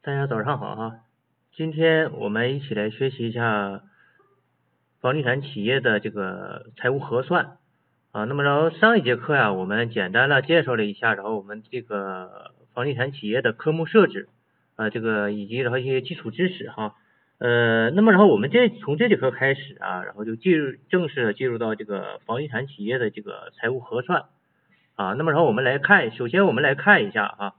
大家早上好哈，今天我们一起来学习一下房地产企业的这个财务核算啊。那么然后上一节课呀，我们简单的介绍了一下，然后我们这个房地产企业的科目设置啊，这个以及然后一些基础知识哈。呃，那么然后我们这从这节课开始啊，然后就进入正式的进入到这个房地产企业的这个财务核算啊。那么然后我们来看，首先我们来看一下啊。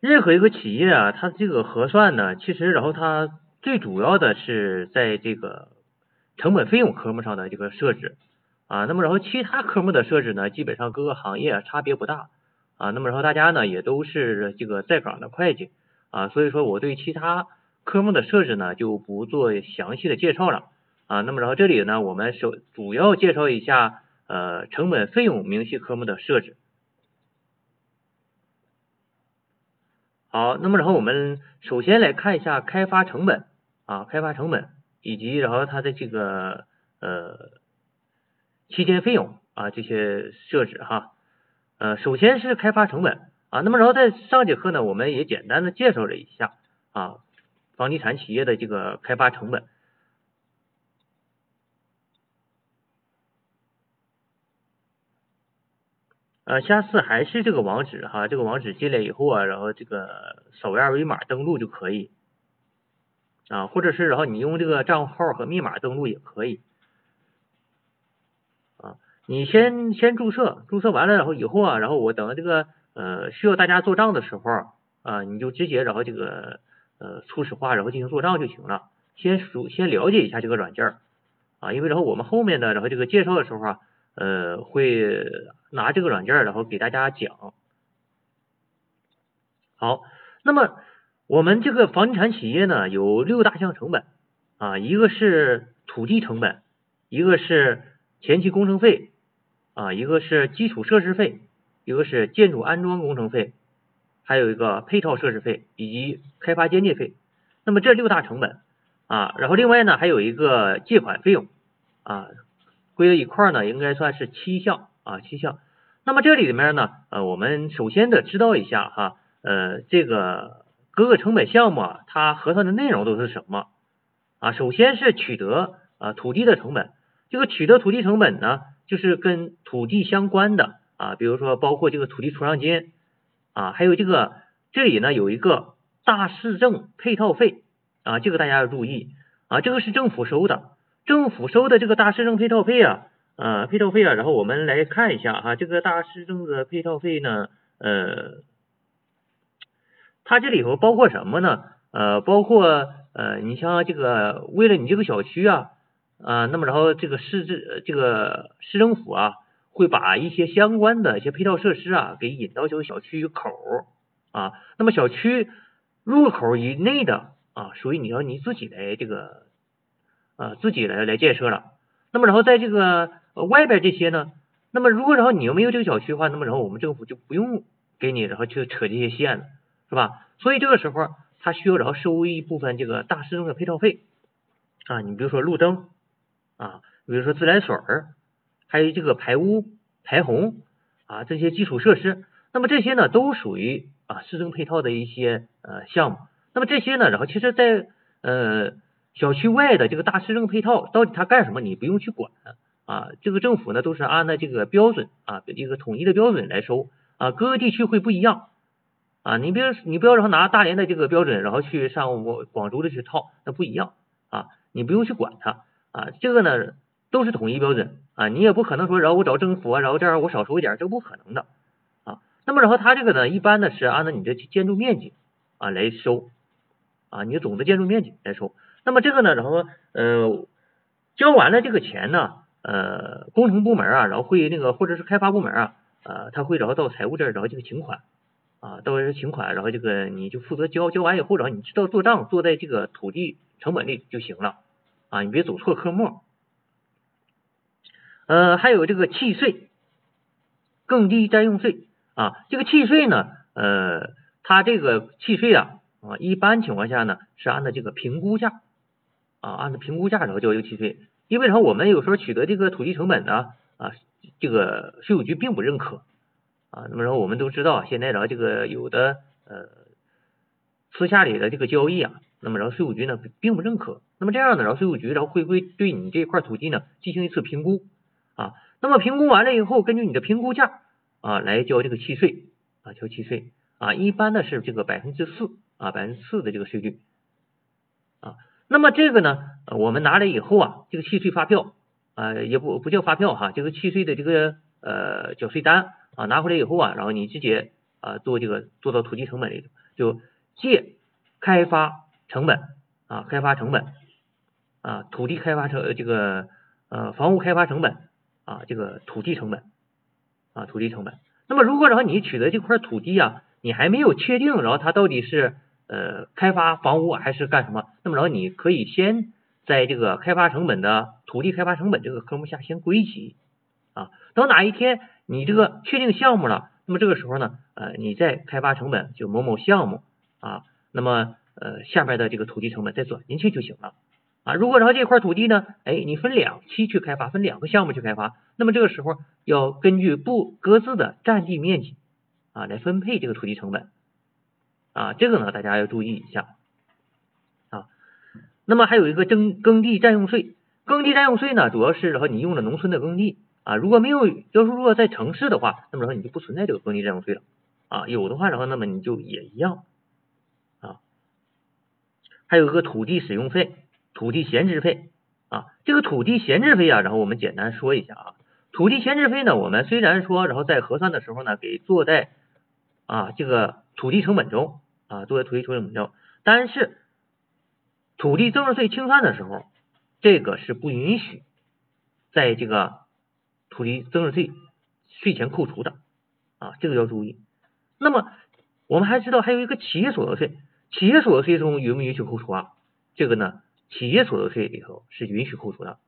任何一个企业啊，它这个核算呢，其实然后它最主要的是在这个成本费用科目上的这个设置。啊，那么然后其他科目的设置呢，基本上各个行业差别不大。啊，那么然后大家呢也都是这个在岗的会计。啊，所以说我对其他科目的设置呢就不做详细的介绍了。啊，那么然后这里呢我们首主要介绍一下呃成本费用明细科目的设置。好，那么然后我们首先来看一下开发成本。啊，开发成本以及然后它的这个呃期间费用啊这些设置哈，呃首先是开发成本。啊，那么然后在上节课呢，我们也简单的介绍了一下。啊房地产企业的这个开发成本。呃，下次还是这个网址哈，这个网址进来以后啊，然后这个扫二维码登录就可以啊，或者是然后你用这个账号和密码登录也可以啊。你先先注册，注册完了然后以后啊，然后我等这个呃需要大家做账的时候啊，你就直接然后这个呃初始化然后进行做账就行了。先熟先了解一下这个软件啊，因为然后我们后面的然后这个介绍的时候啊。呃，会拿这个软件然后给大家讲。好，那么我们这个房地产企业呢，有六大项成本啊，一个是土地成本，一个是前期工程费啊，一个是基础设施费，一个是建筑安装工程费，还有一个配套设施费以及开发间接费。那么这六大成本啊，然后另外呢，还有一个借款费用啊。归到一块儿呢，应该算是七项啊，七项。那么这里面呢，呃，我们首先得知道一下哈，呃，这个各个成本项目啊，它核算的内容都是什么啊？首先是取得啊土地的成本，这个取得土地成本呢，就是跟土地相关的啊，比如说包括这个土地出让金啊，还有这个这里呢有一个大市政配套费啊，这个大家要注意啊，这个是政府收的。政府收的这个大市政配套费啊，呃，配套费啊，然后我们来看一下哈，这个大市政的配套费呢，呃，它这里头包括什么呢？呃，包括呃，你像这个为了你这个小区啊，啊，那么然后这个市政这个市政府啊，会把一些相关的一些配套设施啊，给引到这个小区口啊，那么小区入口以内的啊，属于你要你自己来这个。啊，自己来来建设了。那么然后在这个外边这些呢，那么如果然后你又没有这个小区的话，那么然后我们政府就不用给你然后去扯这些线了，是吧？所以这个时候他需要然后收一部分这个大市政的配套费啊，你比如说路灯啊，比如说自来水儿，还有这个排污排洪啊这些基础设施，那么这些呢都属于啊市政配套的一些呃项目。那么这些呢，然后其实在呃。小区外的这个大市政配套到底它干什么？你不用去管啊，这个政府呢都是按照这个标准啊，一个统一的标准来收啊，各个地区会不一样啊。你别你不要然后拿大连的这个标准，然后去上我广州的去套，那不一样啊，你不用去管它啊，这个呢都是统一标准啊，你也不可能说然后我找政府啊，然后这样我少收一点，这不可能的啊。那么然后它这个呢，一般呢是按照你的建筑面积啊来收啊，你的总的建筑面积来收。那么这个呢，然后呃交完了这个钱呢，呃工程部门啊，然后会那个或者是开发部门啊，呃他会然后到财务这儿，然后这个请款啊，到这请款，然后这个你就负责交，交完以后，然后你知道做账做在这个土地成本里就行了啊，你别走错科目。呃还有这个契税，更低占用税啊，这个契税呢，呃它这个契税啊啊一般情况下呢是按照这个评估价。啊，按照评估价然后交这个契税，因为啥我们有时候取得这个土地成本呢，啊，这个税务局并不认可啊。那么然后我们都知道，现在然后这个有的呃私下里的这个交易啊，那么然后税务局呢并不认可，那么这样呢，然后税务局然后会会对你这块土地呢进行一次评估？啊，那么评估完了以后，根据你的评估价啊来交这个契税啊交契税。啊，一般的是这个百分之四啊百分之四的这个税率。啊，那么这个呢我们拿来以后啊，这个契税发票啊也不不叫发票哈，这个契税的这个呃缴税单啊拿回来以后啊，然后你直接啊做这个做到土地成本里头，就借开发成本啊开发成本啊土地开发成这个呃房屋开发成本啊这个土地成本啊土地成本。那么如果然后你取得这块土地啊，你还没有确定，然后它到底是呃开发房屋还是干什么，那么然后你可以先在这个开发成本的土地开发成本这个科目下先归集啊，等哪一天你这个确定项目了，那么这个时候呢呃你再开发成本就某某项目啊，那么呃下边的这个土地成本再转进去就行了啊。如果然后这块土地呢，哎你分两期去开发，分两个项目去开发，那么这个时候要根据不各自的占地面积啊来分配这个土地成本啊，这个呢大家要注意一下啊。那么还有一个征耕地占用税，耕地占用税呢主要是然后你用了农村的耕地啊，如果没有要是如果在城市的话，那么然后你就不存在这个耕地占用税了啊，有的话然后那么你就也一样啊。还有一个土地使用费、土地闲置费啊，这个土地闲置费啊，然后我们简单说一下啊。土地闲置费呢，我们虽然说，然后在核算的时候呢，给做在啊这个土地成本中啊，作为土地成本中，但是土地增值税清算的时候，这个是不允许在这个土地增值税税前扣除的啊，这个要注意。那么我们还知道还有一个企业所得税，企业所得税中允不允许扣除啊？这个呢，企业所得税里头是允许扣除的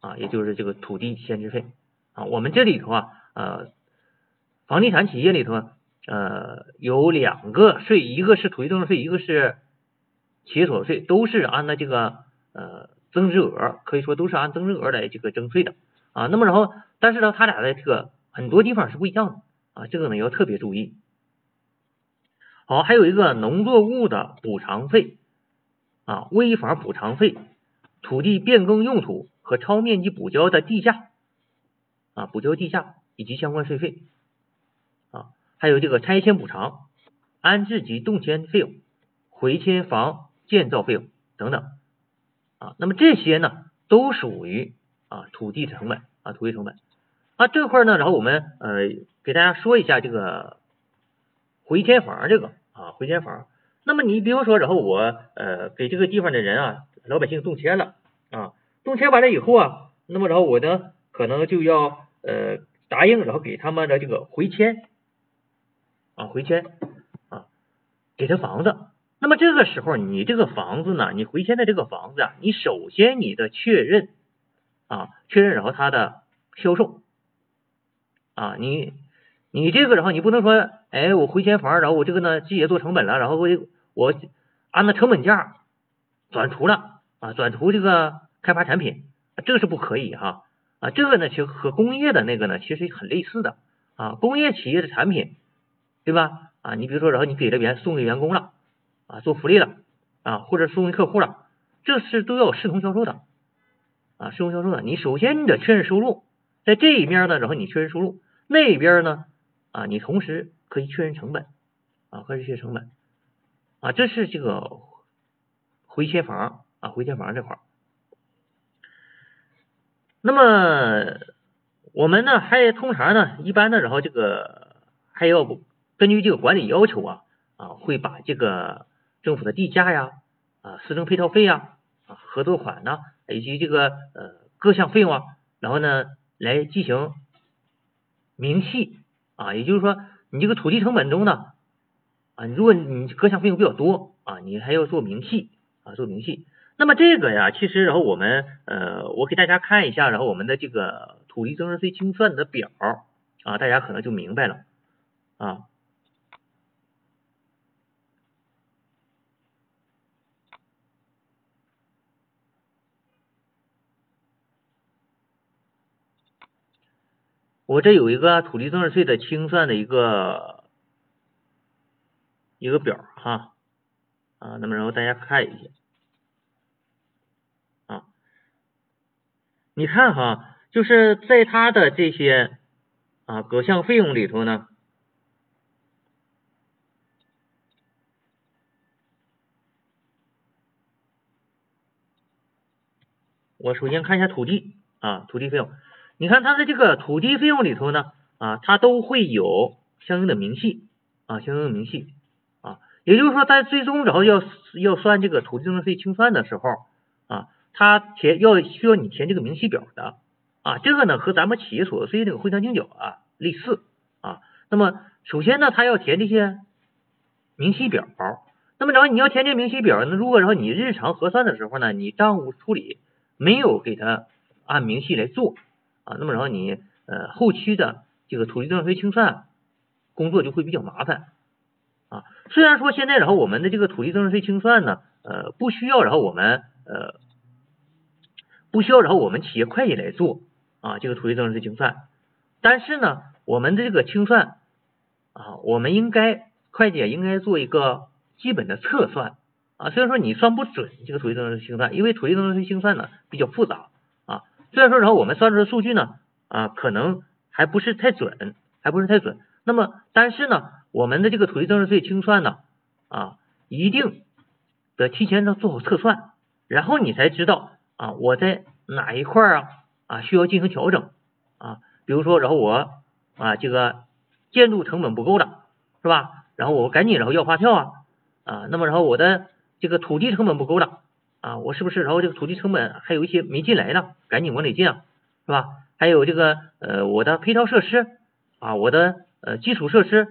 啊，也就是这个土地闲置费。啊，我们这里头啊，呃，房地产企业里头呃有两个税，一个是土地增值税，一个是企业所得税，都是按照这个呃增值额，可以说都是按增值额来这个征税的啊。那么然后，但是呢，它俩的这个很多地方是不一样的啊，这个呢要特别注意。好，还有一个农作物的补偿费啊，危房补偿费、土地变更用途和超面积补交的地价。啊，补交地价以及相关税费，还有这个拆迁补偿、安置及动迁费用、回迁房建造费用等等啊，那么这些呢都属于啊土地成本啊土地成本啊这块呢，然后我们呃给大家说一下这个回迁房这个啊回迁房，那么你比如说，然后我呃给这个地方的人啊老百姓动迁了啊动迁完了以后啊，那么然后我呢。可能就要呃答应，然后给他们的这个回迁啊回迁啊给他房子。那么这个时候，你这个房子呢，你回迁的这个房子啊，你首先你的确认啊确认，然后他的销售啊你你这个然后你不能说哎我回迁房，然后我这个呢直接做成本了，然后我我按照成本价转出了啊转出这个开发产品，这个是不可以哈。啊，这个呢，其实和工业的那个呢，其实很类似的啊。工业企业的产品，对吧？啊，你比如说，然后你给了员送给员工了啊，做福利了啊，或者送给客户了，这是都要视同销售的啊，视同销售的。你首先你得确认收入，在这一面呢，然后你确认收入，那边呢啊，你同时可以确认成本啊，可以确认成本啊，这是这个回迁房啊，回迁房这块。那么我们呢，还通常呢，一般的，然后这个还要不根据这个管理要求啊啊，会把这个政府的地价呀啊，市政配套费呀啊，合作款呢，以及这个呃各项费用啊，然后呢来进行明细啊，也就是说，你这个土地成本中呢啊，如果你各项费用比较多啊，你还要做明细啊，做明细。那么这个呀，其实然后我们呃，我给大家看一下，然后我们的这个土地增值税清算的表啊，大家可能就明白了啊。我这有一个土地增值税的清算的一个一个表哈啊，那么然后大家看一下啊，你看哈，就是在它的这些啊各项费用里头呢。我首先看一下土地啊，土地费用。你看它的这个土地费用里头呢啊，它都会有相应的明细啊，相应的明细啊。也就是说，在最终然后要要算这个土地增值税清算的时候啊，它填要需要你填这个明细表的啊。这个呢和咱们企业所得税这个汇算清缴啊类似啊。那么首先呢，它要填这些明细表。那么然后你要填这明细表，那如果然后你日常核算的时候呢，你账务处理。没有给他按明细来做啊，那么然后你呃后期的这个土地增值税清算工作就会比较麻烦啊。虽然说现在然后我们的这个土地增值税清算呢呃不需要然后我们呃不需要然后我们企业会计来做啊这个土地增值税清算，但是呢我们的这个清算啊我们应该会计应该做一个基本的测算。啊，虽然说你算不准这个土地增值税清算，因为土地增值税清算呢比较复杂。虽然说然后我们算出的数据呢啊可能还不是太准，还不是太准。那么但是呢，我们的这个土地增值税清算呢啊一定得提前呢做好测算，然后你才知道啊我在哪一块啊啊需要进行调整啊。比如说然后我啊这个建筑成本不够了是吧？然后我赶紧然后要发票啊啊，那么然后我的这个土地成本不够了啊，我是不是？然后这个土地成本还有一些没进来呢，赶紧往里进啊，是吧？还有这个呃，我的配套设施啊，我的呃基础设施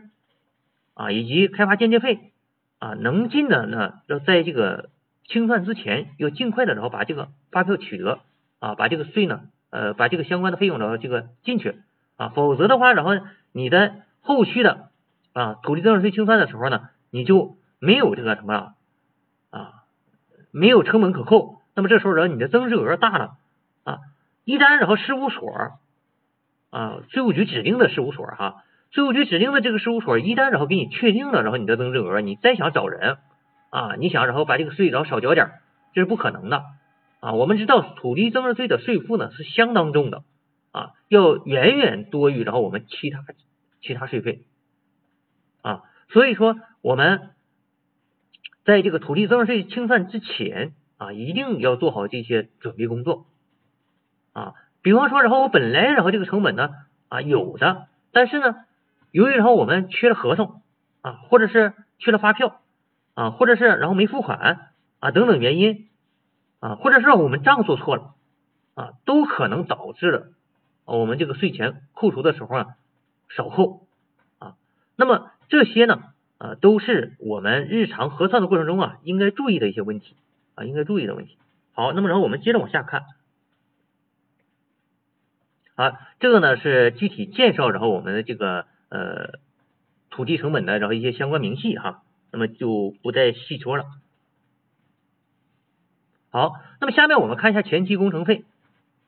啊，以及开发间接费啊，能进的呢，要在这个清算之前要尽快的，然后把这个发票取得啊，把这个税呢，呃，把这个相关的费用然后这个进去啊，否则的话，然后你的后续的啊土地增值税清算的时候呢，你就没有这个什么了。没有成本可扣，那么这时候然后你的增值额大了啊，一旦然后事务所啊，税务局指定的事务所哈，税务局指定的这个事务所一旦然后给你确定了，然后你的增值额，你再想找人啊，你想然后把这个税然后少交点，这是不可能的啊。我们知道土地增值税的税负呢是相当重的啊，要远远多于然后我们其他其他税费啊，所以说我们。在这个土地增值税清算之前啊，一定要做好这些准备工作啊。比方说，然后我本来然后这个成本呢啊有的，但是呢，由于然后我们缺了合同啊，或者是缺了发票啊，或者是然后没付款啊等等原因啊，或者是我们账做错了啊，都可能导致了我们这个税前扣除的时候啊少扣啊。那么这些呢？啊，都是我们日常核算的过程中啊，应该注意的一些问题啊，应该注意的问题。好，那么然后我们接着往下看，啊，这个呢是具体介绍，然后我们的这个呃土地成本的然后一些相关明细哈，那么就不再细说了。好，那么下面我们看一下前期工程费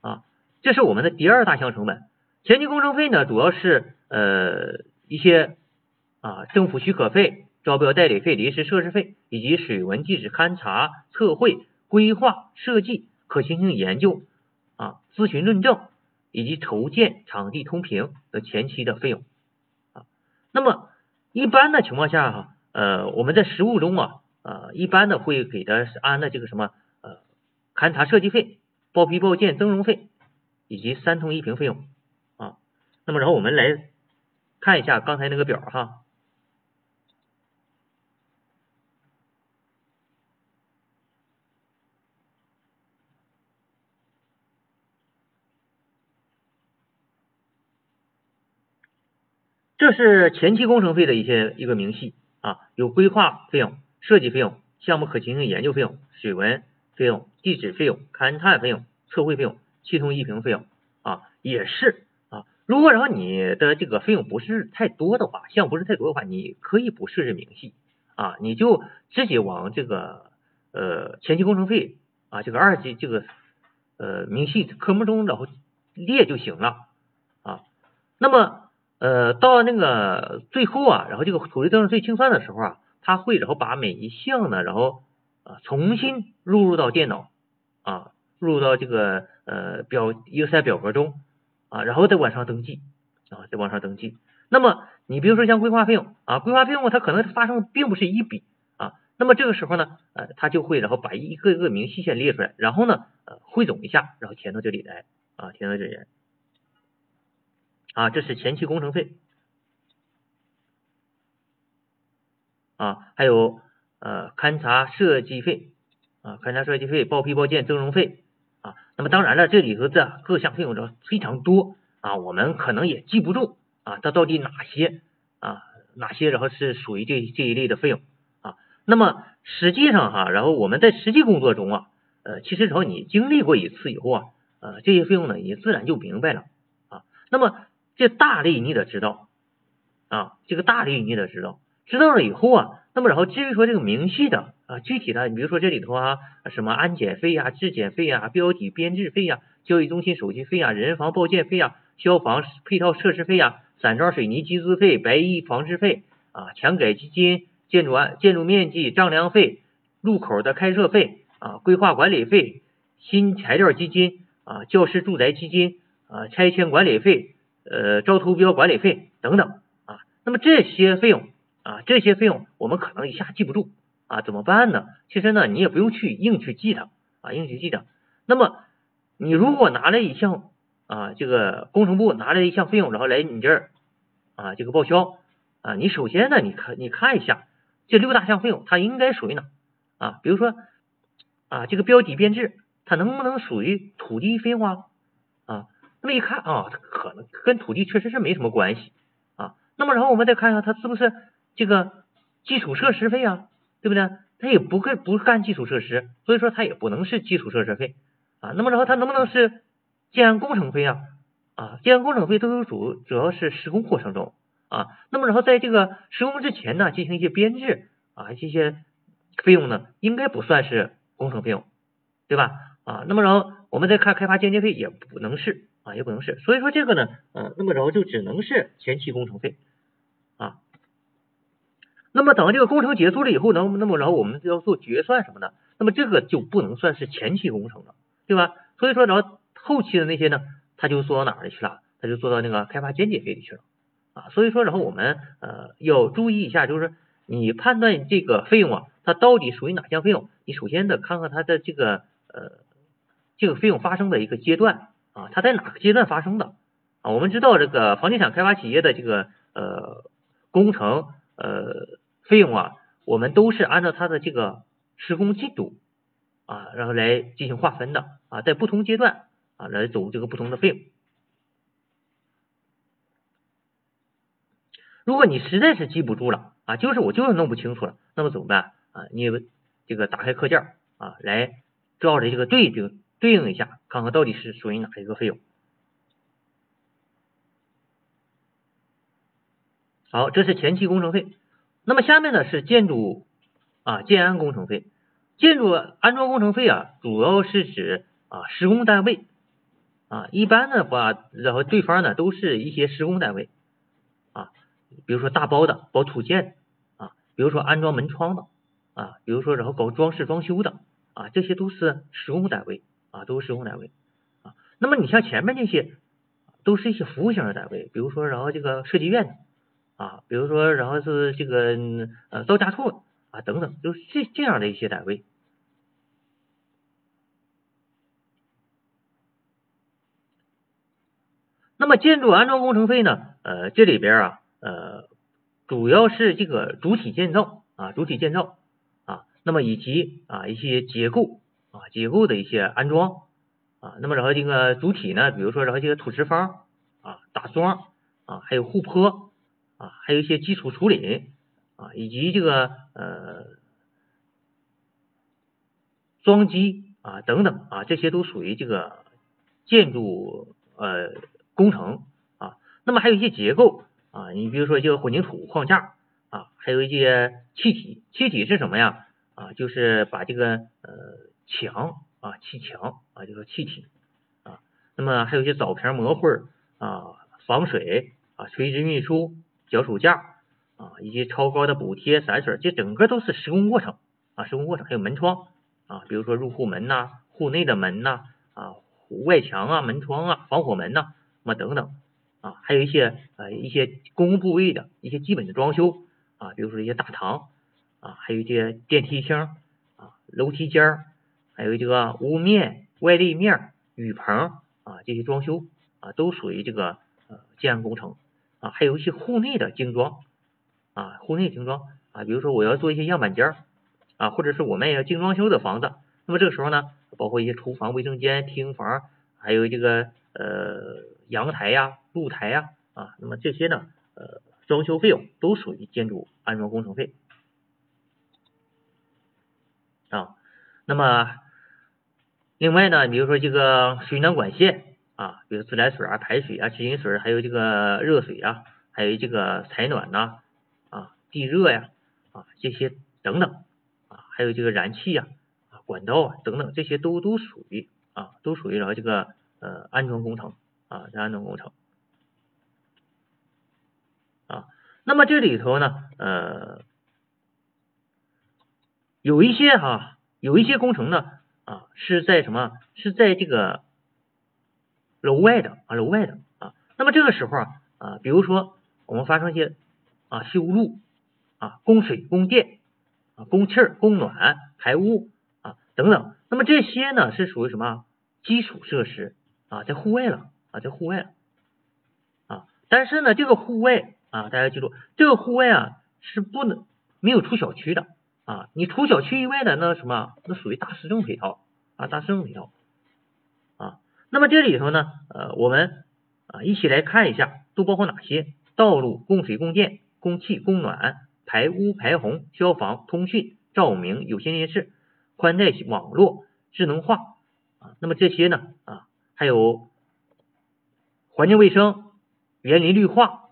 啊，这是我们的第二大项成本。前期工程费呢，主要是呃一些。啊，政府许可费、招标代理费、临时设施费，以及水文地质勘察、测绘、规划、设计、可行性研究啊、咨询论证以及筹建场地通平的前期的费用啊。那么一般的情况下哈，呃，我们在实务中啊，呃，一般的会给的是按的这个什么呃勘察设计费、报批报建增容费以及三通一平费用啊。那么然后我们来看一下刚才那个表哈。这是前期工程费的一些一个明细啊，有规划费用、设计费用、项目可行性研究费用、水文费用、地质费用、勘探费用、测绘费用、系统一评费用啊，也是啊。如果然后你的这个费用不是太多的话，项目不是太多的话，你可以不设置明细啊，你就直接往这个呃前期工程费啊这个二级这个呃明细科目中然后列就行了啊。那么呃，到那个最后啊，然后这个土地增值税清算的时候啊，它会然后把每一项呢，然后啊重新录入到电脑啊，录入到这个呃表 Excel 表格中啊，然后再往上登记啊，再往上登记。那么你比如说像规划费用啊，规划费用它可能发生并不是一笔啊，那么这个时候呢，呃，它就会然后把一个一个明细线列出来，然后呢，呃，汇总一下，然后填到这里来啊，填到这里来啊，这是前期工程费。啊，还有呃勘察设计费啊，勘察设计费、报批报建、增容费啊。那么当然了，这里头的各项费用都非常多啊，我们可能也记不住啊，它到底哪些啊哪些然后是属于这这一类的费用啊。那么实际上哈，然后我们在实际工作中啊，呃，其实只要你经历过一次以后啊，呃，这些费用呢，你自然就明白了啊。那么这大类你得知道啊，这个大类你得知道。知道了以后啊，那么然后至于说这个明细的啊，具体的，你比如说这里头啊，什么安检费呀、质检费呀、标体编制费呀、交易中心手续费呀、人防报建费呀、消防配套设施费呀、散装水泥集资费、白衣防治费啊、强改基金、建筑安建筑面积丈量费、路口的开设费啊、规划管理费、新材料基金啊、教师住宅基金啊、拆迁管理费、呃招投标管理费等等啊，那么这些费用。啊，这些费用我们可能一下记不住啊，怎么办呢？其实呢，你也不用去硬去记它啊，硬去记它。那么你如果拿了一项啊，这个工程部拿了一项费用，然后来你这儿啊，这个报销啊，你首先呢，你看你看一下这六大项费用它应该属于哪啊？比如说啊，这个标底编制它能不能属于土地费用啊？那么一看啊，它可能跟土地确实是没什么关系啊。那么然后我们再看一下它是不是？这个基础设施费啊，对不对？它也不干不干基础设施，所以说它也不能是基础设施费啊。那么然后它能不能是建安工程费啊？啊，建安工程费都有主主要是施工过程中啊。那么然后在这个施工之前呢，进行一些编制啊，这些费用呢，应该不算是工程费用，对吧？啊，那么然后我们再看开发间接费也不能是啊，也不能是。所以说这个呢，嗯，那么然后就只能是前期工程费。啊那么等这个工程结束了以后，能那么然后我们要做决算什么的，那么这个就不能算是前期工程了，对吧？所以说然后后期的那些呢，它就做到哪里去了？它就做到那个开发间接费里去了啊。所以说然后我们呃要注意一下，就是你判断这个费用啊，它到底属于哪项费用？你首先得看看它的这个呃这个费用发生的一个阶段啊，它在哪个阶段发生的啊？我们知道这个房地产开发企业的这个呃工程呃。费用啊，我们都是按照它的这个施工进度啊，然后来进行划分的啊，在不同阶段啊来走这个不同的费用。如果你实在是记不住了啊，就是我就是弄不清楚了，那么怎么办啊？你这个打开课件啊，来照着这个对比对应一下，看看到底是属于哪一个费用。好，这是前期工程费。那么下面呢是建筑啊建安工程费，建筑安装工程费啊，主要是指啊施工单位啊，一般的话，然后对方呢都是一些施工单位啊，比如说大包的包土建啊，比如说安装门窗的啊，比如说然后搞装饰装修的啊，这些都是施工单位啊，都是施工单位啊。那么你像前面那些都是一些服务型的单位，比如说然后这个设计院的。啊，比如说，然后是这个呃造价处啊等等，就是这这样的一些单位。那么建筑安装工程费呢？呃，这里边啊，呃，主要是这个主体建造啊，主体建造啊，那么以及啊一些结构啊结构的一些安装啊，那么然后这个主体呢，比如说然后这个土石方啊打桩啊，还有护坡。啊，还有一些基础处理啊，以及这个呃桩基啊等等啊，这些都属于这个建筑呃工程啊。那么还有一些结构啊，你比如说这个混凝土框架啊，还有一些气体，气体是什么呀？啊，就是把这个呃墙啊砌墙啊，就是砌体啊。那么还有一些藻坪模会啊，防水啊，垂直运输。脚手架啊，以及超高的补贴散水，这整个都是施工过程啊，施工过程还有门窗啊，比如说入户门呐、户内的门呐啊、外墙啊、门窗啊、防火门呐，啊么等等啊，还有一些呃一些公共部位的一些基本的装修啊，比如说一些大堂啊，还有一些电梯厅啊、楼梯间儿，还有这个屋面、外立面、雨棚啊这些装修啊，都属于这个呃建安工程啊，还有一些户内的精装。啊，户内精装啊，比如说我要做一些样板间啊，或者是我们也要精装修的房子，那么这个时候呢，包括一些厨房、卫生间、厅房，还有这个呃阳台呀、露台呀啊，那么这些呢呃装修费用都属于建筑安装工程费啊。那么另外呢，比如说这个水暖管线啊，比如自来水啊、排水啊、直饮水，还有这个热水啊，还有这个采暖呐啊。地热呀，啊这些等等啊，还有这个燃气呀，啊管道啊等等，这些都都属于啊，都属于然后这个呃安装工程啊，这安装工程啊。那么这里头呢，呃，有一些哈，有一些工程呢啊是在什么？是在这个楼外的啊，楼外的啊。那么这个时候啊啊，比如说我们发生一些啊修路。啊，供水、供电啊，供气儿、供暖、排污啊等等。那么这些呢是属于什么基础设施啊，在户外了啊，在户外了啊。但是呢，这个户外啊，大家记住，这个户外啊是不能没有出小区的啊。你除小区以外的那什么，那属于大市政配套啊，大市政配套啊。那么这里头呢，呃，我们啊一起来看一下，都包括哪些？道路、供水、供电、供气、供暖。排污排洪、消防、通讯、照明、有线电视、宽带网络、智能化啊，那么这些呢啊，还有环境卫生、园林绿化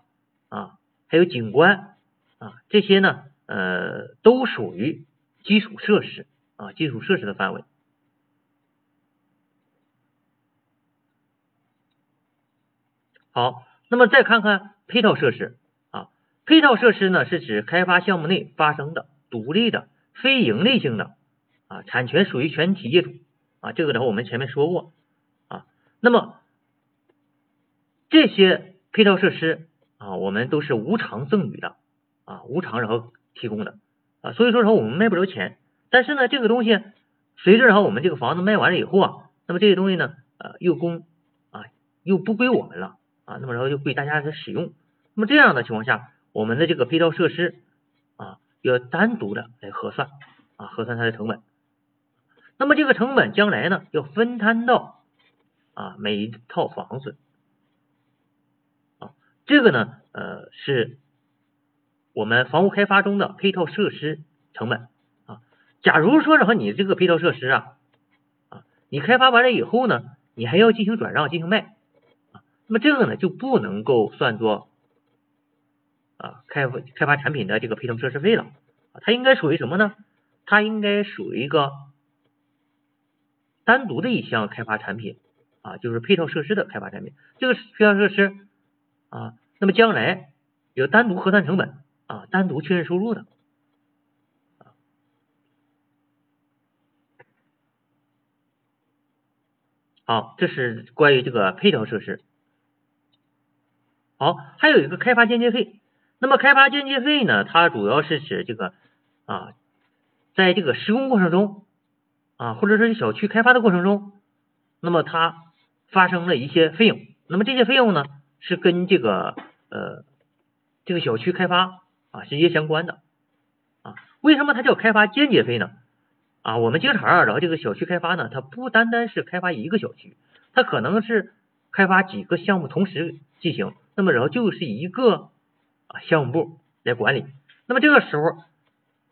啊，还有景观啊，这些呢呃都属于基础设施啊，基础设施的范围。好，那么再看看配套设施啊。配套设施呢，是指开发项目内发生的独立的、非盈利性的啊，产权属于全体业主啊，这个的话我们前面说过啊。那么这些配套设施啊，我们都是无偿赠与的啊，无偿然后提供的啊，所以说说我们卖不着钱，但是呢，这个东西随着然后我们这个房子卖完了以后啊，那么这些东西呢，呃，又供啊，又不归我们了啊，那么然后就归大家的使用。那么这样的情况下。我们的这个配套设施啊，要单独的来核算啊，核算它的成本。那么这个成本将来呢，要分摊到啊每一套房子啊，这个呢呃是我们房屋开发中的配套设施成本啊。假如说然后你这个配套设施啊啊，你开发完了以后呢，你还要进行转让进行卖啊，那么这个呢就不能够算作。啊，开发开发产品的这个配套设施费了，它应该属于什么呢？它应该属于一个单独的一项开发产品啊，就是配套设施的开发产品。这个配套设施啊，那么将来有单独核算成本啊，单独确认收入的。好，这是关于这个配套设施。好，还有一个开发间接费。那么开发间接费呢？它主要是指这个啊，在这个施工过程中啊，或者说是小区开发的过程中，那么它发生了一些费用。那么这些费用呢，是跟这个呃这个小区开发啊直接相关的啊。为什么它叫开发间接费呢？啊，我们经常啊，然后这个小区开发呢，它不单单是开发一个小区，它可能是开发几个项目同时进行。那么然后就是一个。啊，项目部来管理，那么这个时候，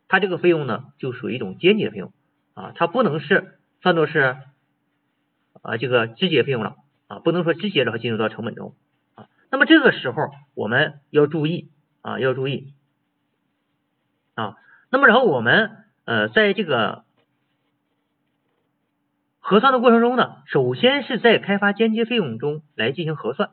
它这个费用呢，就属于一种间接费用啊，它不能是算作是啊这个直接费用了啊，不能说直接然后进入到成本中啊。那么这个时候我们要注意啊，要注意啊。那么然后我们呃在这个核算的过程中呢，首先是在开发间接费用中来进行核算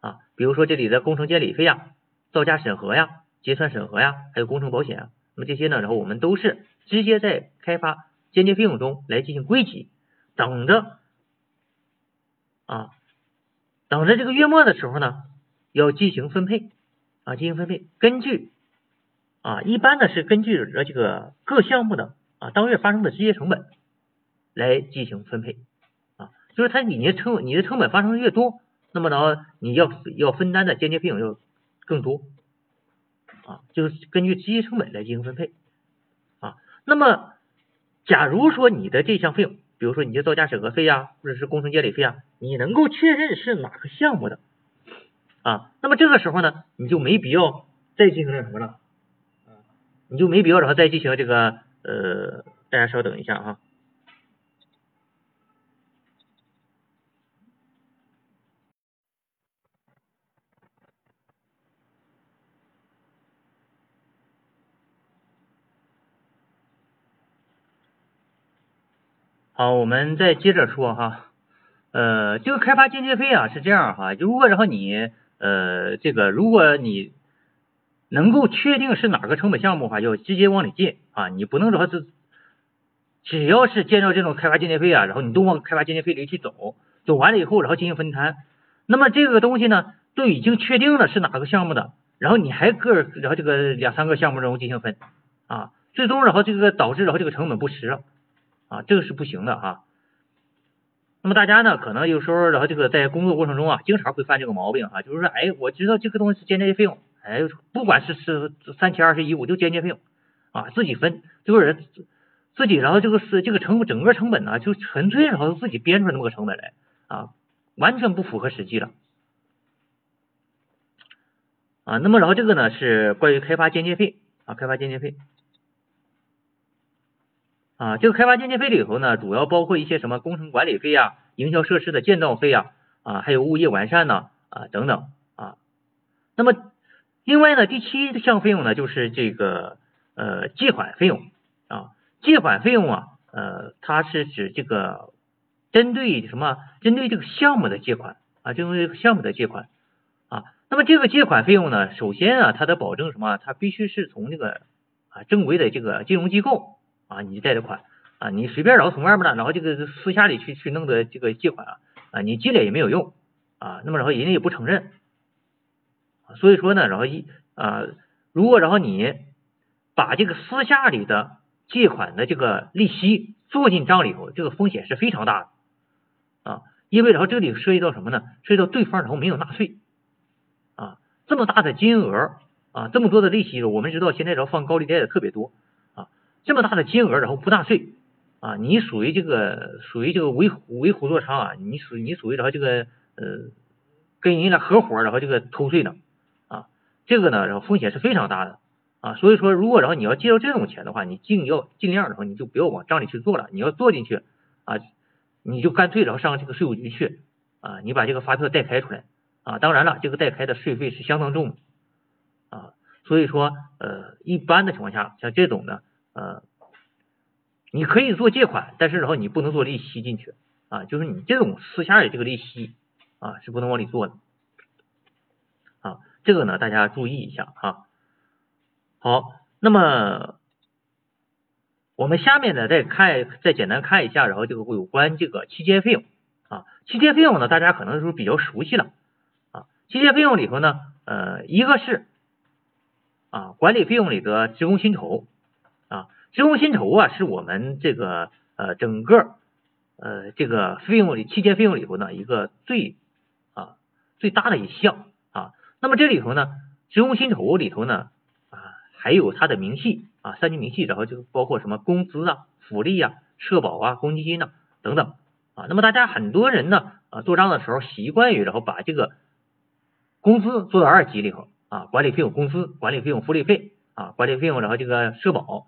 啊，比如说这里的工程监理费呀。造价审核呀，结算审核呀，还有工程保险啊，那么这些呢，然后我们都是直接在开发间接费用中来进行归集，等着啊，等着这个月末的时候呢，要进行分配啊，进行分配，根据啊，一般呢是根据呃这个各项目的啊当月发生的直接成本来进行分配啊，就是它你的成你的成本发生的越多，那么呢你要要分担的间接费用要更多。啊，就是根据直接成本来进行分配啊。那么，假如说你的这项费用，比如说你的造价审核费呀，或者是工程监理费啊，你能够确认是哪个项目的啊，那么这个时候呢，你就没必要再进行那什么了，你就没必要然后再进行这个呃，大家稍等一下哈。好，我们再接着说哈，呃，这个开发间接费啊是这样哈，如果然后你呃这个如果你能够确定是哪个成本项目的话，就直接往里进啊，你不能说是只要是见到这种开发间接费啊，然后你都往开发间接费里去走，走完了以后然后进行分摊，那么这个东西呢都已经确定了是哪个项目的，然后你还个然后这个两三个项目中进行分啊，最终然后这个导致然后这个成本不实。啊，这个是不行的哈。那么大家呢，可能有时候然后这个在工作过程中啊，经常会犯这个毛病哈，就是说，哎，我知道这个东西是间接费用，哎，不管是是三七二十一，我就间接费用啊，自己分，这个人自己然后这个是这个成整个成本呢，就纯粹然后自己编出来那么个成本来啊，完全不符合实际了啊。那么然后这个呢是关于开发间接费啊，开发间接费。啊，这个开发间接费里头呢，主要包括一些什么工程管理费啊、营销设施的建造费啊，啊，还有物业完善呢，啊等等啊。那么另外呢，第七项费用呢，就是这个呃借款费用啊，借款费用啊，呃，它是指这个针对什么？针对这个项目的借款啊，针对这个项目的借款啊。那么这个借款费用呢，首先啊，它的保证什么？它必须是从这个啊正规的这个金融机构。啊，你贷的款啊，你随便然后从外面呢，然后这个私下里去去弄的这个借款啊，啊，你积累也没有用啊，那么然后人家也不承认，所以说呢，然后一啊，如果然后你把这个私下里的借款的这个利息做进账里头，这个风险是非常大的啊，因为然后这里涉及到什么呢？涉及到对方然后没有纳税啊，这么大的金额啊，这么多的利息，我们知道现在然后放高利贷的特别多啊。这么大的金额，然后不纳税啊，你属于这个属于这个为为虎作伥啊，你属你属于然后这个呃跟人家合伙然后这个偷税呢，这个呢然后风险是非常大的。啊，所以说如果然后你要借到这种钱的话，你尽要尽量然后你就不要往账里去做了，你要做进去啊，你就干脆然后上这个税务局去。啊，你把这个发票代开出来。啊，当然了，这个代开的税费是相当重啊，所以说呃一般的情况下，像这种呢。呃，你可以做借款，但是然后你不能做利息进去。啊，就是你这种私下的这个利息啊是不能往里做的，这个呢大家注意一下哈。好，那么我们下面呢再看再简单看一下，然后这个有关这个期间费用啊，期间费用呢大家可能是比较熟悉了啊，期间费用里头呢呃一个是啊管理费用里的职工薪酬。啊，职工薪酬啊，是我们这个呃整个呃这个费用里期间费用里头呢一个最啊最大的一项。那么这里头呢，职工薪酬里头呢啊还有它的明细啊三级明细，然后就包括什么工资啊、福利啊、社保啊、公积金呐等等啊。那么大家很多人呢啊做账的时候习惯于然后把这个工资做到二级里头啊，管理费用工资、管理费用福利费啊、管理费用然后这个社保。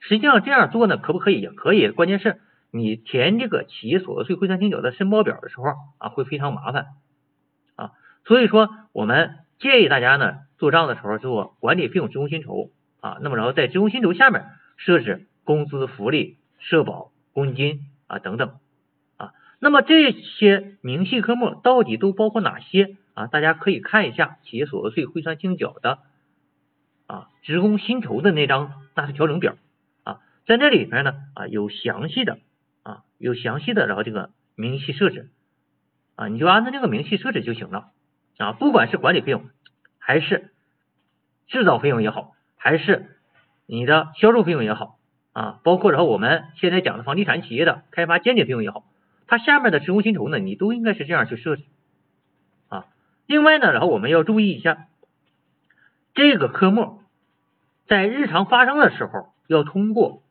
实际上这样做呢，可不可以？也可以。关键是你填这个企业所得税汇算清缴的申报表的时候啊，会非常麻烦啊。所以说，我们建议大家呢，做账的时候做管理费用职工薪酬啊，那么然后在职工薪酬下面设置工资、福利、社保、公积金啊等等啊。那么这些明细科目到底都包括哪些啊？大家可以看一下企业所得税汇算清缴的啊职工薪酬的那张纳税调整表啊，在那里边呢啊有详细的啊有详细的然后这个明细设置啊，你就按照这个明细设置就行了啊，不管是管理费用还是制造费用也好，还是你的销售费用也好啊，包括然后我们现在讲的房地产企业的开发间接费用也好，它下面的职工薪酬呢，你都应该是这样去设置啊。另外呢，然后我们要注意一下，这个科目在日常发生的时候，要通过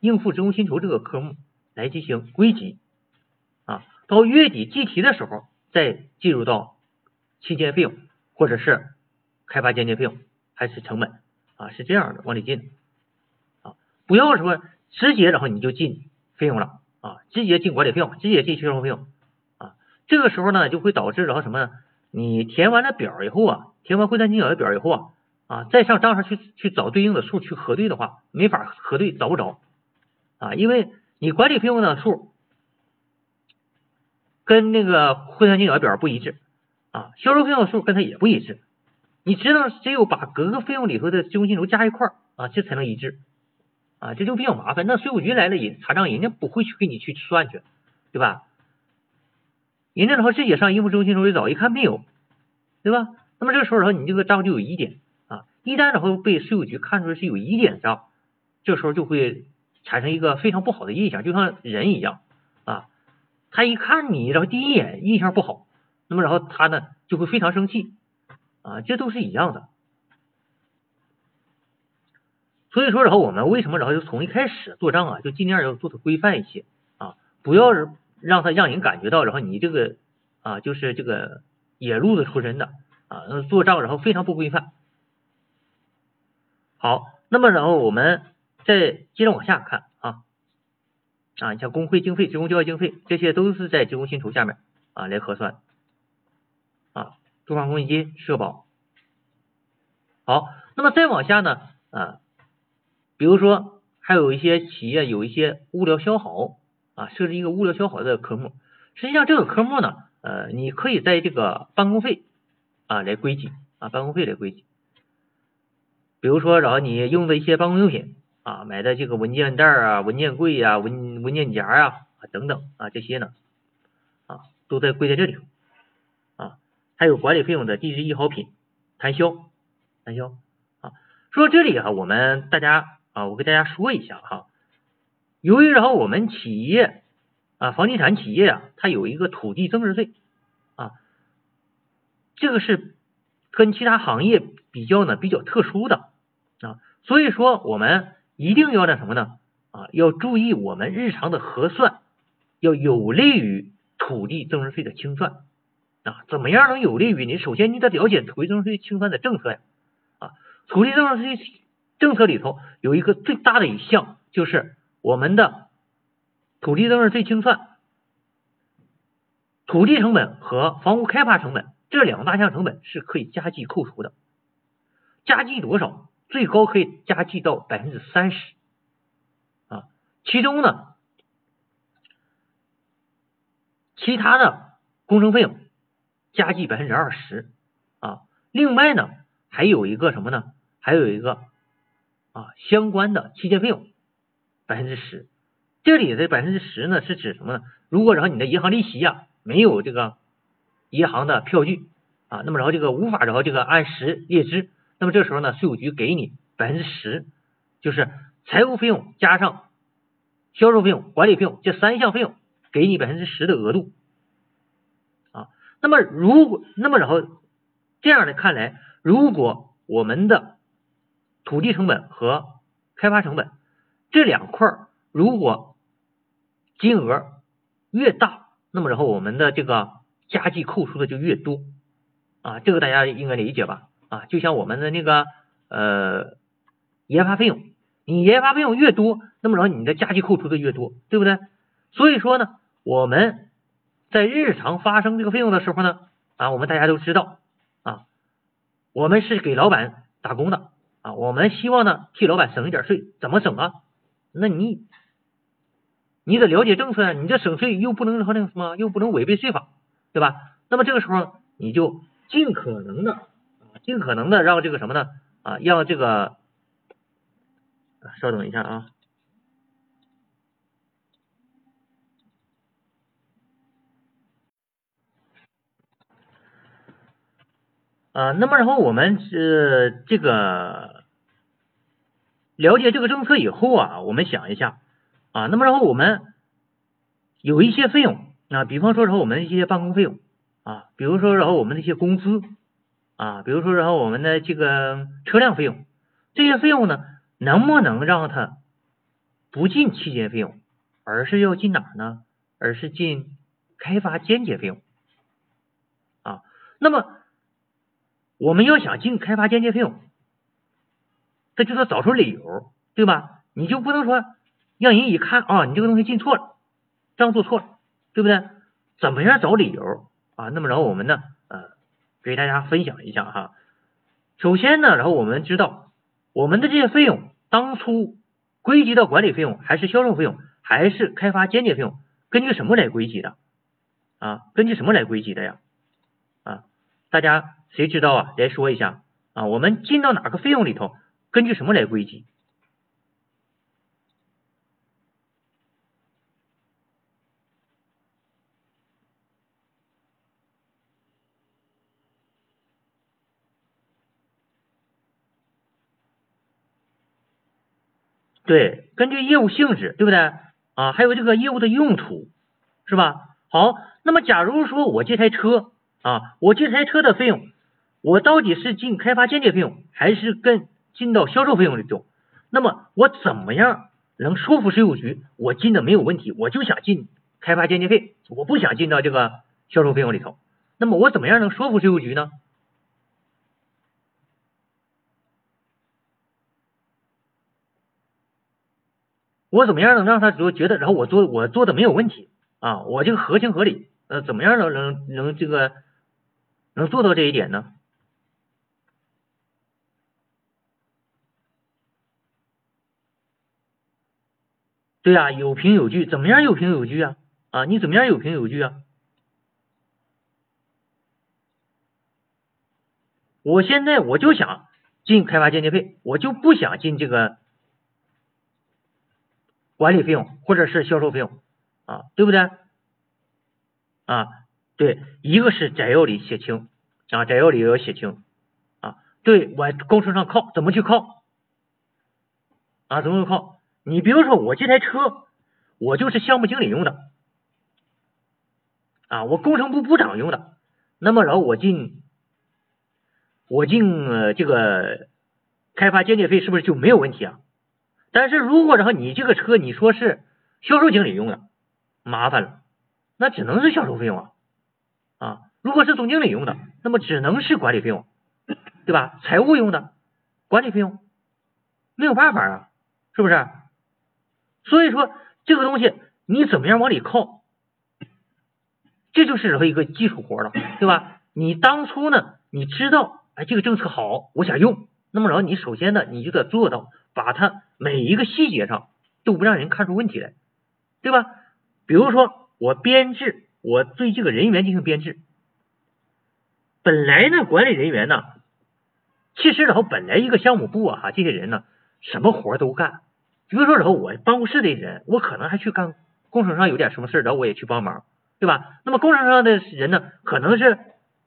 应付职工薪酬这个科目来进行归集啊，到月底计提的时候再计入到期间费用或者是开发间接费用还是成本啊，是这样的往里进啊，不要说直接然后你就进费用了啊，直接进管理费用，直接进销售费用啊，这个时候呢就会导致然后什么呢？你填完了表以后啊，填完汇算金额的表以后啊，啊，再上账上去去找对应的数去核对的话，没法核对，找不着啊，因为你管理费用的数跟那个汇算金额表不一致啊，销售费用数跟它也不一致，你只能只有把各个费用里头的职工薪酬加一块啊，这才能一致啊，这就比较麻烦。那税务局来了也查账，人家不会去给你去算去，对吧？人家然后直接上应付职工薪酬一找，一看没有，对吧？那么这个时候然后你这个账就有疑点啊，一旦然后被税务局看出来是有疑点的账，这时候就会产生一个非常不好的印象，就像人一样啊，他一看你然后第一眼印象不好，那么然后他呢就会非常生气啊，这都是一样的。所以说然后我们为什么然后就从一开始做账啊，就尽量要做的规范一些啊，不要是。让他让人感觉到，然后你这个啊，就是这个野路子出身的啊，做账然后非常不规范。好，那么然后我们再接着往下看啊啊，你像工会经费、职工教育经费，这些都是在职工薪酬下面啊来核算，住房公积金、社保。好，那么再往下呢啊，比如说还有一些企业有一些物料消耗。啊，设置一个物料消耗的科目，实际上这个科目呢，呃，你可以在这个办公费啊来归集啊，办公费来归集。比如说，然后你用的一些办公用品啊，买的这个文件袋啊、文件柜呀、文文件夹啊等等啊这些呢啊，都在归在这里头。还有管理费用的地质易耗品摊销摊销啊。说到这里啊，我们大家啊，我给大家说一下哈。由于然后我们企业啊，房地产企业啊，它有一个土地增值税啊，这个是跟其他行业比较呢比较特殊的啊，所以说我们一定要那什么呢啊，要注意我们日常的核算要有利于土地增值税的清算啊，怎么样能有利于你？首先你得了解土地增值税清算的政策呀啊，土地增值税政策里头有一个最大的一项就是。我们的土地增值税清算，土地成本和房屋开发成本这两大项成本是可以加计扣除的，加计多少？最高可以加计到百分之三十啊。其中呢，其他的工程费用加计百分之二十啊。另外呢，还有一个什么呢？还有一个啊相关的期间费用。百分之十，这里的百分之十呢是指什么呢？如果然后你的银行利息呀没有这个银行的票据啊，那么然后这个无法然后这个按时列支，那么这时候呢税务局给你百分之十，就是财务费用加上销售费用、管理费用这三项费用给你百分之十的额度。那么如果那么然后这样的看来，如果我们的土地成本和开发成本这两块儿如果金额越大，那么然后我们的这个加计扣除的就越多啊，这个大家应该理解吧？啊，就像我们的那个呃研发费用，你研发费用越多，那么然后你的加计扣除的越多，对不对？所以说呢，我们在日常发生这个费用的时候呢，啊，我们大家都知道啊，我们是给老板打工的啊，我们希望呢替老板省一点税，怎么省啊？那你你得了解政策呀，你这省税又不能和那个什么，又不能违背税法，对吧？那么这个时候你就尽可能的啊，尽可能的让这个什么呢？啊，让这个稍等一下啊。啊，那么然后我们是这个了解这个政策以后啊，我们想一下啊，那么然后我们有一些费用啊，比方说然后我们一些办公费用啊，比如说然后我们的一些工资啊，比如说然后我们的这个车辆费用，这些费用呢，能不能让它不进期间费用，而是要进哪呢？而是进开发间接费用啊，那么。我们要想进开发间接费用，这就得找出理由，对吧？你就不能说让人一看啊，你这个东西进错了，账做错了，对不对？怎么样找理由啊？那么然后我们呢，呃，给大家分享一下哈。首先呢，然后我们知道我们的这些费用当初归集到管理费用，还是销售费用，还是开发间接费用？根据什么来归集的啊？根据什么来归集的呀？啊，大家。谁知道啊？来说一下啊，我们进到哪个费用里头，根据什么来归集？对，根据业务性质，对不对啊？还有这个业务的用途，是吧？好，那么假如说我这台车啊，我这台车的费用。我到底是进开发间接费用，还是跟进到销售费用里头？那么我怎么样能说服税务局我进的没有问题？我就想进开发间接费，我不想进到这个销售费用里头。那么我怎么样能说服税务局呢？我怎么样能让他觉觉得，然后我做我做的没有问题啊？我这个合情合理，呃，怎么样能能能这个能做到这一点呢？对呀，有凭有据，怎么样有凭有据啊？啊，你怎么样有凭有据啊？我现在我就想进开发间接费，我就不想进这个管理费用或者是销售费用啊，对不对？啊，对，一个是摘要里写清啊，摘要里要写清啊，对我工程上靠怎么去靠啊？怎么去靠？你比如说，我这台车，我就是项目经理用的，啊，我工程部部长用的，那么然后我进，我进这个开发间接费是不是就没有问题啊？但是如果然后你这个车你说是销售经理用的，麻烦了，那只能是销售费用啊，啊，如果是总经理用的，那么只能是管理费用，对吧？财务用的管理费用没有办法啊，是不是？所以说这个东西你怎么样往里靠，这就是一个技术活了，对吧？你当初呢，你知道哎这个政策好，我想用，那么然后你首先呢，你就得做到把它每一个细节上都不让人看出问题来，对吧？比如说我编制，我对这个人员进行编制，本来呢管理人员呢，其实然后本来一个项目部啊，这些人呢什么活都干。比如说，然后我办公室的人，我可能还去干工程上有点什么事然后我也去帮忙，对吧？那么工程上的人呢，可能是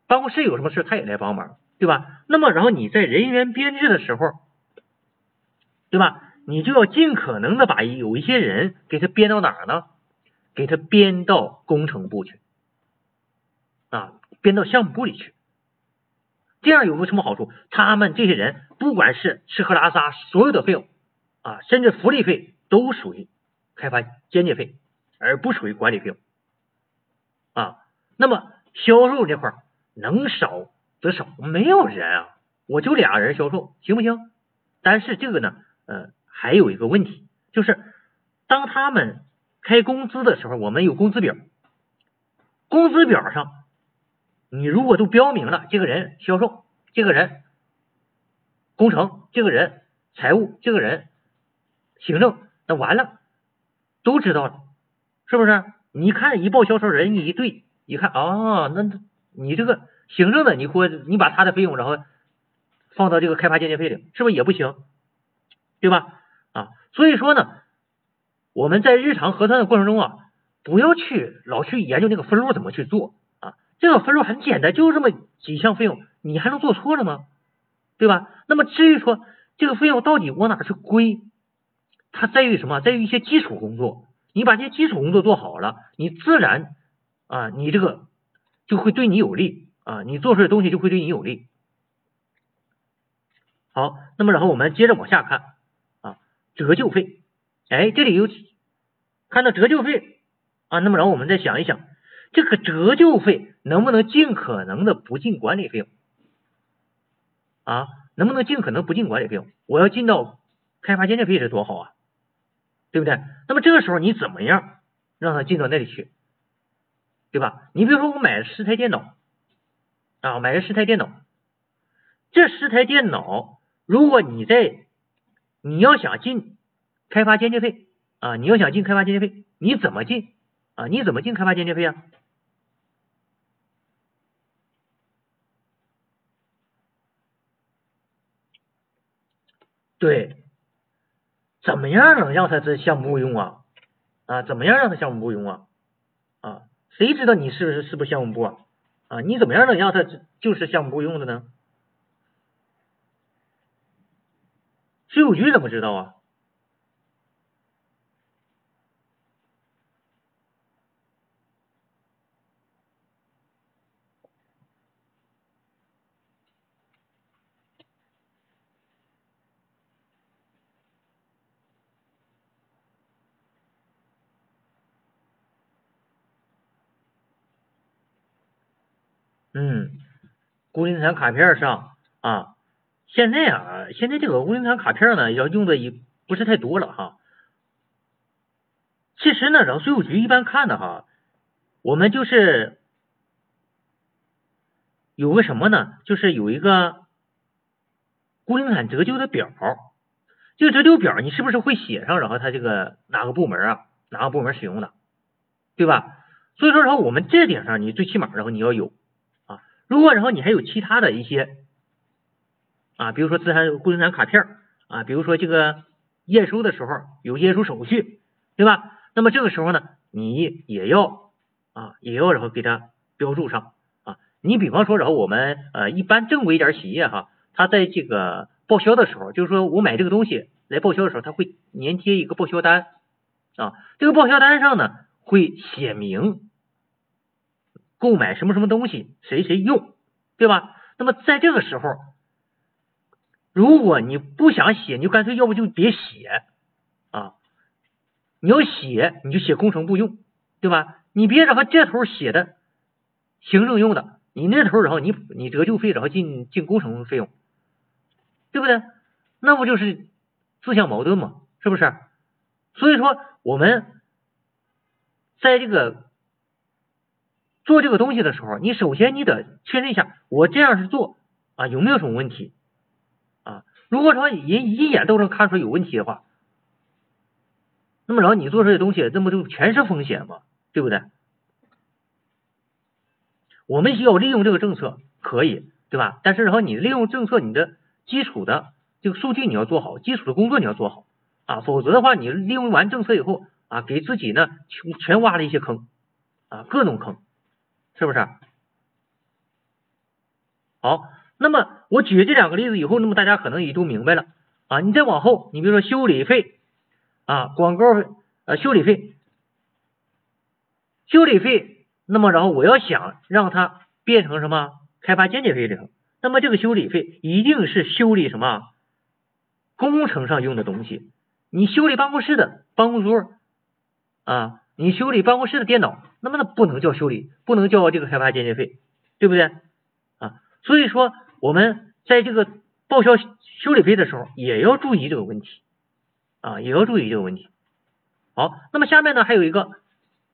办公室有什么事他也来帮忙，对吧？那么然后你在人员编制的时候，对吧？你就要尽可能的把有一些人给他编到哪儿呢？给他编到工程部去，啊，编到项目部里去。这样有个什么好处？他们这些人不管是吃喝拉撒所有的费用。啊，甚至福利费都属于开发间接费，而不属于管理费用啊。那么销售这块能少则少，没有人啊，我就俩人销售，行不行？但是这个呢，呃，还有一个问题，就是当他们开工资的时候，我们有工资表，工资表上你如果都标明了这个人销售，这个人工程，这个人财务，这个人。行政那完了，都知道了，是不是？你看一报销售人一对，一看哦，那你这个行政的，你或你把他的费用然后放到这个开发间接费里，是不是也不行？对吧？啊，所以说呢，我们在日常核算的过程中啊，不要去老去研究那个分录怎么去做啊，这个分录很简单，就这么几项费用，你还能做错了吗？对吧？那么至于说这个费用到底往哪去归，它在于什么？在于一些基础工作，你把这些基础工作做好了，你自然啊，你这个就会对你有利啊，你做出来的东西就会对你有利。好，那么然后我们接着往下看啊，折旧费，哎，这里有看到折旧费啊，那么然后我们再想一想，这个折旧费能不能尽可能的不进管理费用啊？能不能尽可能不进管理费用？我要进到开发间接费是多好啊，对不对？那么这个时候你怎么样让他进到那里去，对吧？你比如说我买了十台电脑啊，买了十台电脑，这十台电脑。如果你在你要想进开发间接费啊，你要想进开发间接费，你怎么进啊？你怎么进开发间接费啊？对，怎么样能让他这项目部用啊？啊，怎么样让他项目不用啊？啊，谁知道你是不是是不是项目部啊？啊，你怎么样能让他就是项目部用的呢？税务局怎么知道啊？嗯，固定资产卡片上啊。现在啊，现在这个固定资产卡片呢，要用的也不是太多了哈。其实呢，然后税务局一般看的哈，我们就是有个什么呢？就是有一个固定资产折旧的表。这个折旧表你是不是会写上？然后它这个哪个部门啊，哪个部门使用的，对吧？所以说，然后我们这点上你最起码然后你要有。如果然后你还有其他的一些。啊，比如说资产固定资产卡片啊，比如说这个验收的时候有验收手续，对吧？那么这个时候呢，你也要啊，也要然后给它标注上啊。你比方说，然后我们呃一般正规一点企业哈，它在这个报销的时候，就是说我买这个东西来报销的时候，它会粘贴一个报销单啊。这个报销单上呢会写明购买什么什么东西，谁谁用，对吧？那么在这个时候。如果你不想写，你就干脆要不就别写啊！你要写，你就写工程部用，对吧？你别然后这头写的行政用的，你那头然后你你折旧费然后进进工程费用，对不对？那不就是自相矛盾吗？是不是？所以说我们在这个做这个东西的时候，你首先你得确认一下，我这样是做啊有没有什么问题啊？如果说人一眼都能看出有问题的话，那么然后你做这些东西，那不就全是风险吗？对不对？我们需要利用这个政策，可以，对吧？但是然后你利用政策，你的基础的这个数据你要做好，基础的工作你要做好啊，否则的话，你利用完政策以后啊，给自己呢全全挖了一些坑啊，各种坑，是不是？好。那么我举这两个例子以后，那么大家可能也都明白了啊。你再往后，你比如说修理费啊、广告费呃修理费、修理费，那么然后我要想让它变成什么开发间接费里头，那么这个修理费一定是修理什么工程上用的东西。你修理办公室的办公桌啊，你修理办公室的电脑，那么那不能叫修理，不能叫这个开发间接费，对不对啊？所以说。我们在这个报销修理费的时候，也要注意这个问题啊，也要注意这个问题。好，那么下面呢还有一个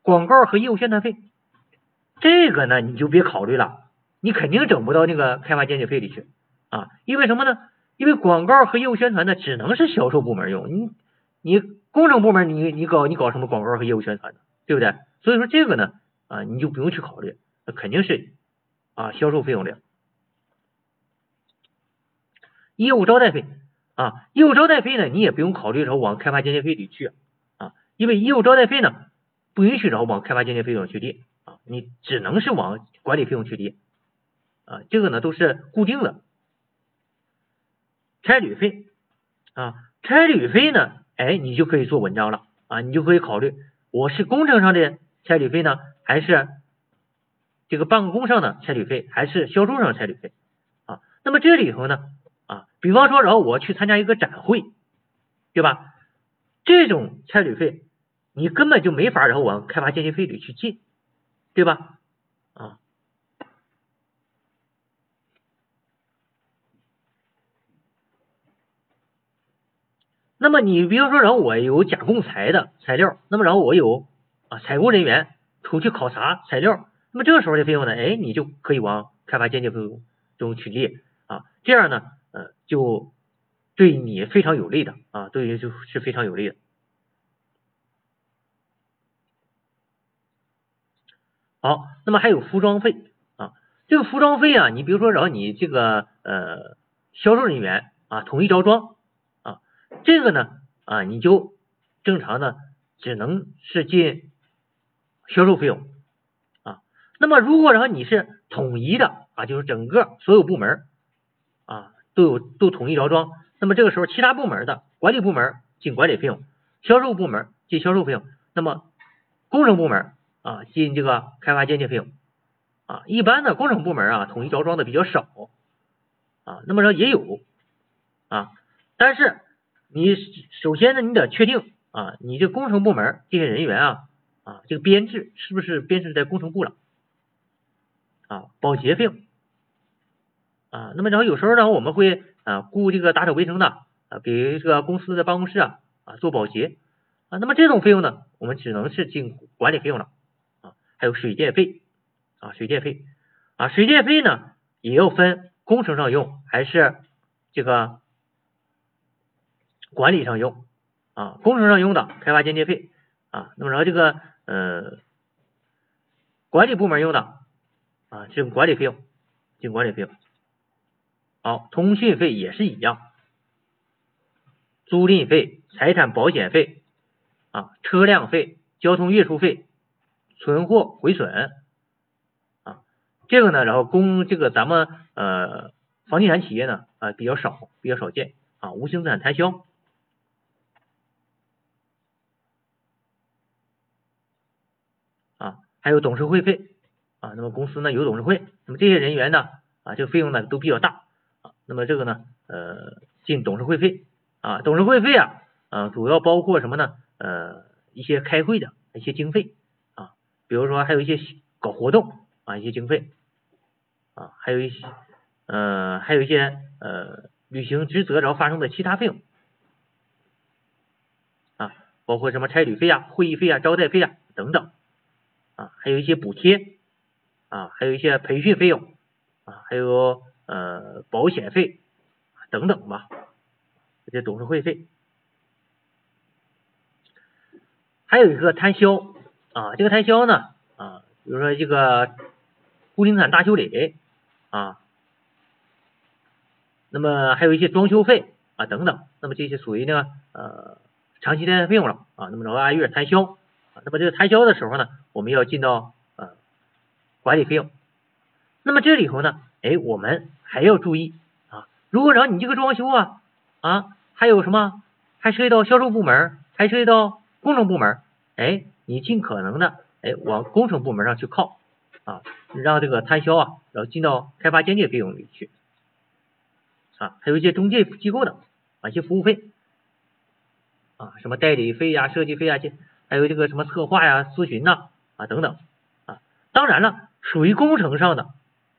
广告和业务宣传费，这个呢你就别考虑了，你肯定整不到那个开发间接费里去啊，因为什么呢？因为广告和业务宣传呢只能是销售部门用，你你工程部门你你搞你搞什么广告和业务宣传呢？对不对？所以说这个呢啊你就不用去考虑，那肯定是啊销售费用量。业务招待费啊，业务招待费呢，你也不用考虑说往开发间接费里去啊，因为业务招待费呢不允许然后往开发间接费用去列啊，你只能是往管理费用去列啊，这个呢都是固定的。差旅费啊，差旅费呢，哎，你就可以做文章了啊，你就可以考虑我是工程上的差旅费呢，还是这个办公上的差旅费，还是销售上的差旅费啊？那么这里头呢啊，比方说，然后我去参加一个展会，对吧？这种差旅费你根本就没法然后往开发间接费里去进，对吧？啊。那么你比如说，然后我有甲供材的材料，那么然后我有啊采购人员出去考察材料，那么这个时候的费用呢，哎，你就可以往开发间接费用中去列啊，这样呢，呃，就对你非常有利的啊，对于就是非常有利的。好，那么还有服装费啊，这个服装费啊，你比如说，然后你这个呃销售人员啊统一着装。这个呢啊，你就正常的只能是进销售费用啊。那么如果然后你是统一的啊，就是整个所有部门啊都有都统一着装，那么这个时候其他部门的管理部门进管理费用，销售部门进销售费用，那么工程部门啊进这个开发间接费用啊。一般的工程部门啊统一着装的比较少啊，那么说也有啊，但是。你首先呢，你得确定啊，你这工程部门这些人员啊啊，这个编制是不是编制在工程部了啊？保洁费用啊，那么然后有时候呢，我们会啊雇这个打扫卫生的啊，给这个公司的办公室啊啊做保洁啊，那么这种费用呢，我们只能是进管理费用了啊。还有水电费啊，水电费啊，水电费呢也要分工程上用还是这个。管理上用啊，工程上用的开发间接费啊，那么然后这个呃管理部门用的啊，这种管理费用，进管理费用。好，通讯费也是一样，租赁费、财产保险费啊、车辆费、交通运输费、存货毁损啊，这个呢，然后公这个咱们呃房地产企业呢啊比较少，比较少见啊，无形资产摊销。还有董事会费啊，那么公司呢有董事会，那么这些人员呢啊，这个费用呢都比较大啊，那么这个呢呃进董事会费啊，董事会费啊啊主要包括什么呢？呃一些开会的一些经费啊，比如说还有一些搞活动啊一些经费啊，还有一些呃还有一些呃履行职责然后发生的其他费用啊，包括什么差旅费啊、会议费啊、招待费啊等等。啊，还有一些补贴啊，还有一些培训费用啊，还有呃保险费等等吧，这些董事会费，还有一个摊销啊，这个摊销呢啊，比如说这个固定资产大修理啊，那么还有一些装修费啊等等，那么这些属于呢呃长期的费用了啊，那么然后按月摊销。那么这个摊销的时候呢，我们要进到呃管理费用。那么这里头呢，哎，我们还要注意啊，如果说你这个装修啊啊，还有什么，还涉及到销售部门，还涉及到工程部门，哎，你尽可能的哎往工程部门上去靠啊，让这个摊销啊，然后进到开发间接费用里去啊，还有一些中介机构的啊一些服务费啊，什么代理费呀、设计费啊这。还有这个什么策划呀、咨询呐啊等等啊，当然了，属于工程上的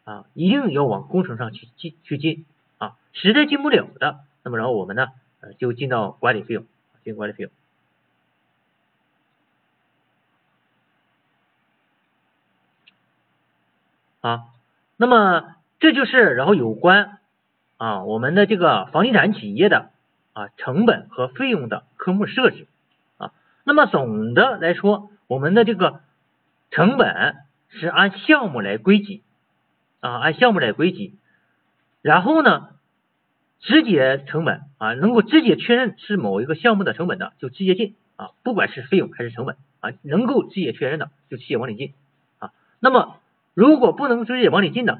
啊，一定要往工程上去进去进啊，实在进不了的，那么然后我们呢呃就进到管理费用，进管理费用啊，那么这就是然后有关啊我们的这个房地产企业的啊成本和费用的科目设置。那么总的来说，我们的这个成本是按项目来归集啊，按项目来归集。然后呢，直接成本啊，能够直接确认是某一个项目的成本的，就直接进啊，不管是费用还是成本啊，能够直接确认的就直接往里进啊。那么如果不能直接往里进的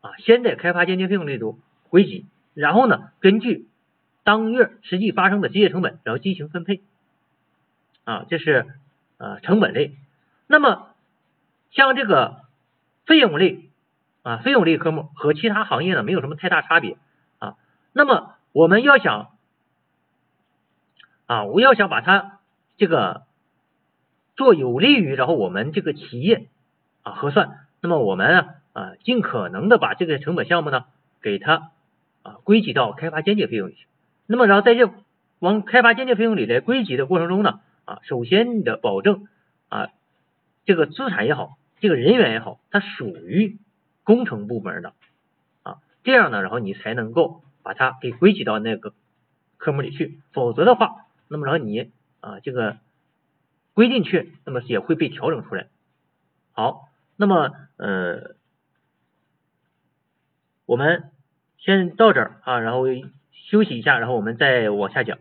啊，先在开发间接费用里头归集，然后呢，根据当月实际发生的机械成本，然后进行分配啊，这是呃成本类。那么像这个费用类啊，费用类科目和其他行业呢没有什么太大差别啊。那么我们要想啊，我要想把它这个做有利于然后我们这个企业啊核算，那么我们啊尽可能的把这个成本项目呢给它啊归集到开发间接费用里去。那么然后在这往开发间接费用里来归集的过程中呢啊，首先你的保证啊。这个资产也好，这个人员也好，它属于工程部门的啊，这样呢，然后你才能够把它给归集到那个科目里去，否则的话，那么然后你啊这个归进去，那么也会被调整出来。好，那么呃，我们先到这儿啊，然后休息一下，然后我们再往下讲。